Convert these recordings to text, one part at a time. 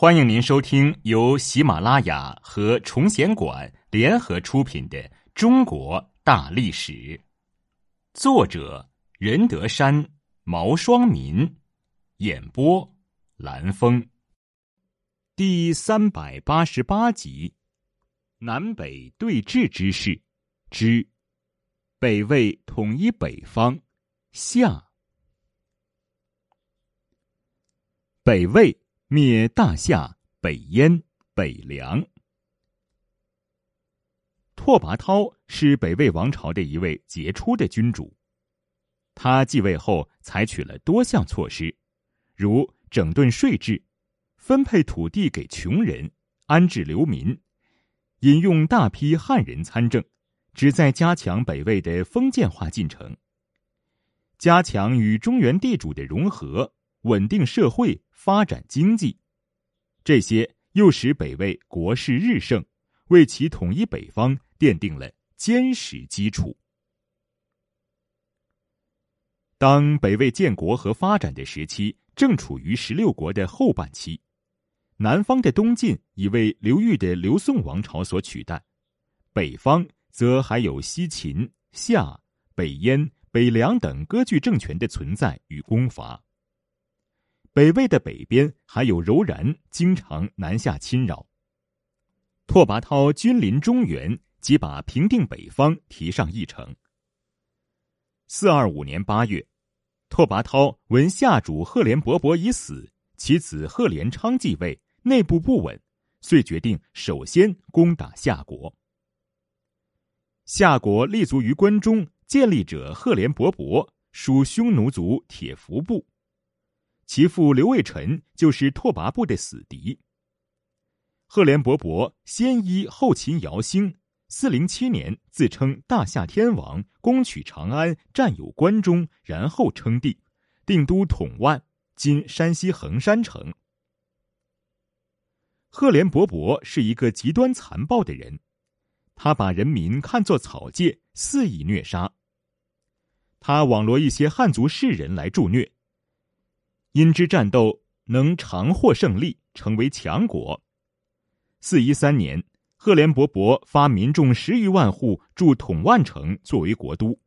欢迎您收听由喜马拉雅和崇贤馆联合出品的《中国大历史》，作者任德山、毛双民，演播蓝峰，第三百八十八集：南北对峙之势之北魏统一北方下，北魏。灭大夏、北燕、北凉。拓跋焘是北魏王朝的一位杰出的君主。他继位后采取了多项措施，如整顿税制、分配土地给穷人、安置流民、引用大批汉人参政，旨在加强北魏的封建化进程，加强与中原地主的融合。稳定社会，发展经济，这些又使北魏国势日盛，为其统一北方奠定了坚实基础。当北魏建国和发展的时期正处于十六国的后半期，南方的东晋已为刘裕的刘宋王朝所取代，北方则还有西秦、夏、北燕、北凉等割据政权的存在与攻伐。北魏的北边还有柔然经常南下侵扰。拓跋焘君临中原，即把平定北方提上议程。四二五年八月，拓跋焘闻夏主赫连勃勃已死，其子赫连昌继位，内部不稳，遂决定首先攻打夏国。夏国立足于关中，建立者赫连勃勃属匈奴族铁服部。其父刘卫臣就是拓跋部的死敌。赫连勃勃先依后秦姚兴，四零七年自称大夏天王，攻取长安，占有关中，然后称帝，定都统万（今山西横山城）。赫连勃勃是一个极端残暴的人，他把人民看作草芥，肆意虐杀。他网罗一些汉族士人来助虐。因之战斗能常获胜利，成为强国。四一三年，赫连勃勃发民众十余万户筑统万城作为国都。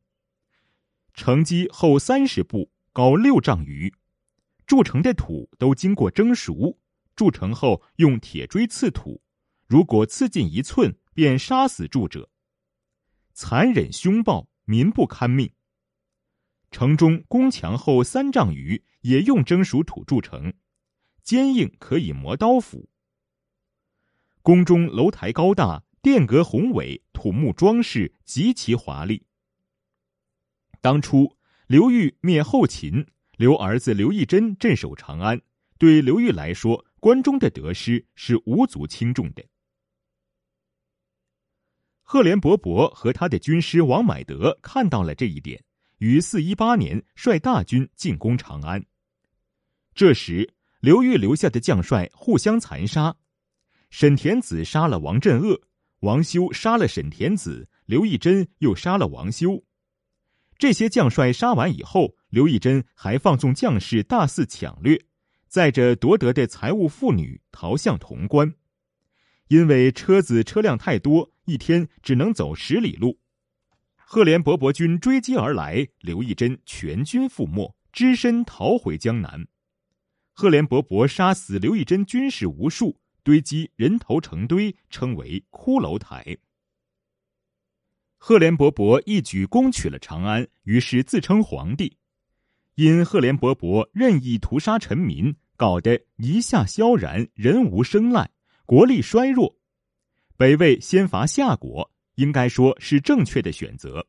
城基厚三十步，高六丈余，筑城的土都经过蒸熟。筑成后用铁锥刺土，如果刺进一寸，便杀死住者。残忍凶暴，民不堪命。城中宫墙厚三丈余。也用蒸熟土铸成，坚硬可以磨刀斧。宫中楼台高大，殿阁宏伟，土木装饰极其华丽。当初刘裕灭后秦，留儿子刘义珍镇守长安，对刘裕来说，关中的得失是无足轻重的。赫连勃勃和他的军师王买德看到了这一点，于四一八年率大军进攻长安。这时，刘裕留下的将帅互相残杀，沈田子杀了王镇恶，王修杀了沈田子，刘义珍又杀了王修。这些将帅杀完以后，刘义珍还放纵将士大肆抢掠，载着夺得的财物妇女逃向潼关。因为车子车辆太多，一天只能走十里路。赫连勃勃军追击而来，刘义珍全军覆没，只身逃回江南。赫连勃勃杀死刘义珍军士无数，堆积人头成堆，称为骷髅台。赫连勃勃一举攻取了长安，于是自称皇帝。因赫连勃勃任意屠杀臣民，搞得一下萧然，人无生赖，国力衰弱。北魏先伐夏国，应该说是正确的选择。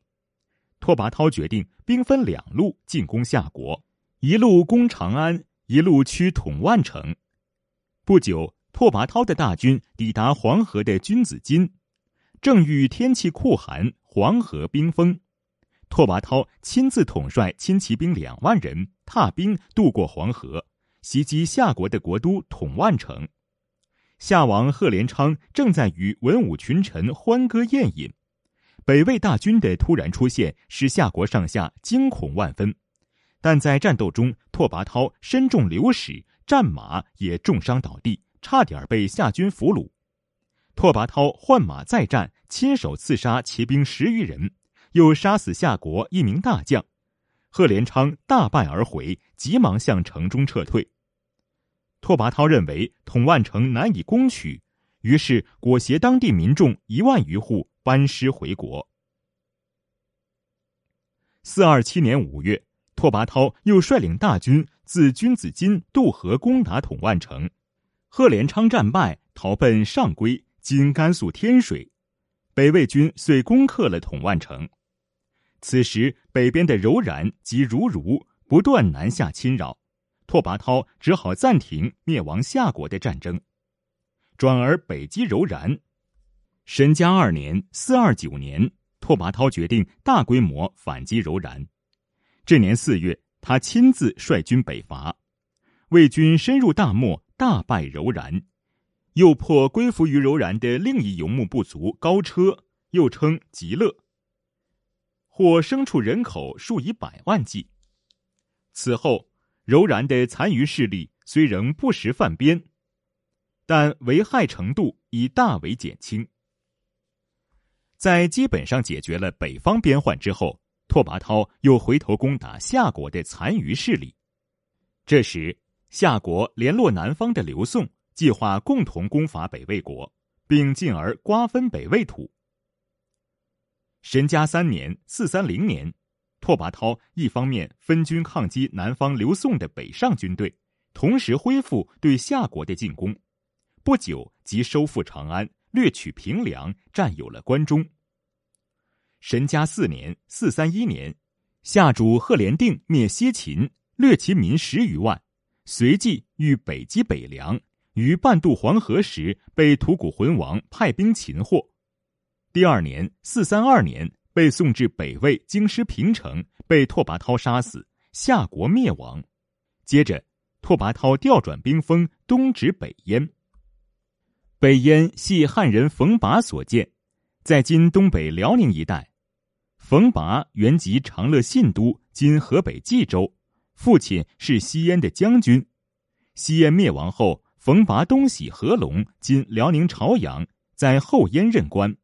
拓跋焘决定兵分两路进攻夏国，一路攻长安。一路驱统万城，不久，拓跋焘的大军抵达黄河的君子津，正遇天气酷寒，黄河冰封。拓跋焘亲自统帅亲骑兵两万人，踏冰渡过黄河，袭击夏国的国都统万城。夏王贺连昌正在与文武群臣欢歌宴饮，北魏大军的突然出现，使夏国上下惊恐万分。但在战斗中，拓跋焘身中流矢，战马也重伤倒地，差点被夏军俘虏。拓跋焘换马再战，亲手刺杀骑兵十余人，又杀死夏国一名大将。贺连昌大败而回，急忙向城中撤退。拓跋焘认为统万城难以攻取，于是裹挟当地民众一万余户班师回国。四二七年五月，拓跋焘又率领大军自君子津渡河攻打统万城，贺连昌战败，逃奔上归（今甘肃天水），北魏军遂攻克了统万城。此时，北边的柔然及如如不断南下侵扰，拓跋焘只好暂停灭亡夏国的战争，转而北击柔然。神嘉二年（四二九年）。拓跋焘决定大规模反击柔然。这年四月，他亲自率军北伐，魏军深入大漠，大败柔然，又破归服于柔然的另一游牧部族高车，又称极乐，或牲畜人口数以百万计。此后，柔然的残余势力虽仍不时犯边，但危害程度已大为减轻。在基本上解决了北方边患之后，拓跋焘又回头攻打夏国的残余势力。这时，夏国联络南方的刘宋，计划共同攻伐北魏国，并进而瓜分北魏土。神嘉三年（四三零年），拓跋焘一方面分军抗击南方刘宋的北上军队，同时恢复对夏国的进攻。不久即收复长安。掠取平凉，占有了关中。神嘉四年（四三一年），夏主贺连定灭西秦，掠其民十余万，随即欲北击北凉。于半渡黄河时，被吐谷浑王派兵擒获。第二年（四三二年），被送至北魏京师平城，被拓跋焘杀死，夏国灭亡。接着，拓跋焘调转兵锋，东指北燕。北燕系汉人冯跋所建，在今东北辽宁一带。冯拔原籍长乐信都（今河北冀州），父亲是西燕的将军。西燕灭亡后，冯拔东徙合龙（今辽宁朝阳），在后燕任官。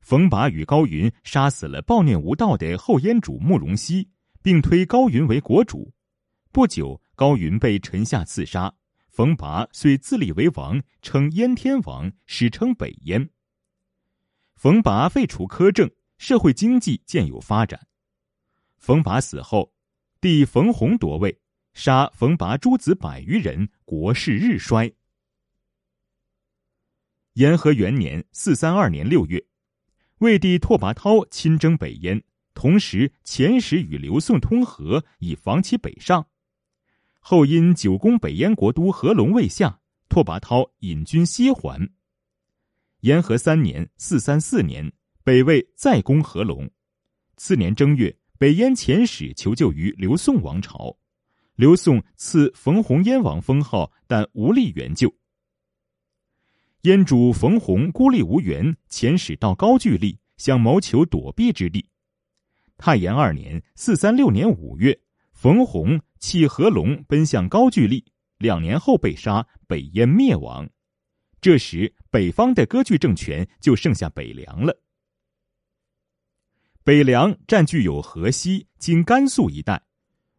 冯拔与高云杀死了暴虐无道的后燕主慕容熙，并推高云为国主。不久，高云被臣下刺杀。冯拔遂自立为王，称燕天王，史称北燕。冯拔废除苛政，社会经济渐有发展。冯拔死后，弟冯弘夺位，杀冯拔诸子百余人，国势日衰。延和元年（四三二年）六月，魏帝拓跋焘亲征北燕，同时遣使与刘宋通和，以防其北上。后因久攻北燕国都合龙未下，拓跋焘引军西还。延和三年（四三四年），北魏再攻合龙。次年正月，北燕遣使求救于刘宋王朝，刘宋赐冯弘燕王封号，但无力援救。燕主冯弘孤立无援，遣使到高句丽，想谋求躲避之地。太延二年（四三六年）五月，冯弘。弃合龙奔向高句丽，两年后被杀，北燕灭亡。这时，北方的割据政权就剩下北凉了。北凉占据有河西（今甘肃一带），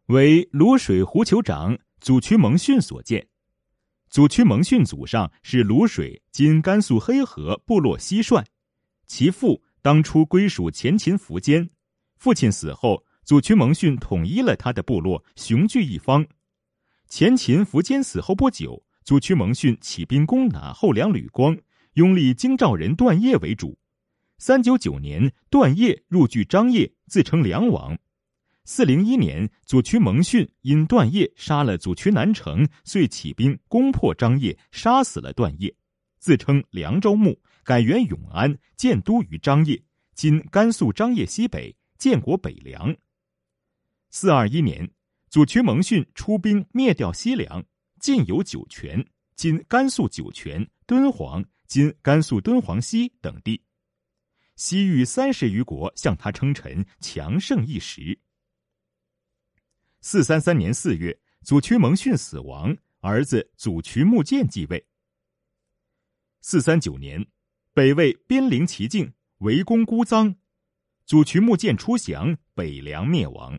为卤水胡酋长祖渠蒙逊所建。祖渠蒙逊祖上是卤水（今甘肃黑河）部落蟋蟀，其父当初归属前秦苻坚，父亲死后。祖渠蒙逊统一了他的部落，雄踞一方。前秦苻坚死后不久，祖渠蒙逊起兵攻打后梁吕光，拥立京兆人段业为主。三九九年，段业入据张掖，自称梁王。四零一年，左渠蒙逊因段业杀了左渠南城，遂起兵攻破张掖，杀死了段业，自称凉州牧，改元永安，建都于张掖（今甘肃张掖西北），建国北凉。四二一年，左渠蒙逊出兵灭掉西凉，进有酒泉（今甘肃酒泉）、敦煌（今甘肃敦煌西）等地，西域三十余国向他称臣，强盛一时。四三三年四月，祖渠蒙逊死亡，儿子祖渠穆建继位，四三九年，北魏边临其境，围攻姑臧，祖渠木建出降，北凉灭亡。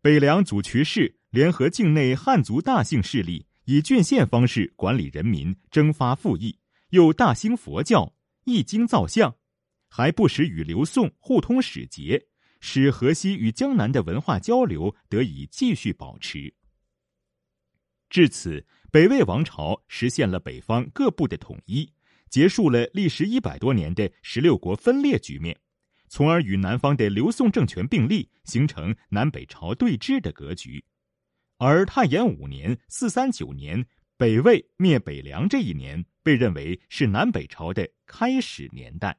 北凉祖渠氏联合境内汉族大姓势力，以郡县方式管理人民，征发赋役，又大兴佛教，一经造像，还不时与刘宋互通使节，使河西与江南的文化交流得以继续保持。至此，北魏王朝实现了北方各部的统一，结束了历时一百多年的十六国分裂局面。从而与南方的刘宋政权并立，形成南北朝对峙的格局。而太延五年（四三九年），北魏灭北凉这一年，被认为是南北朝的开始年代。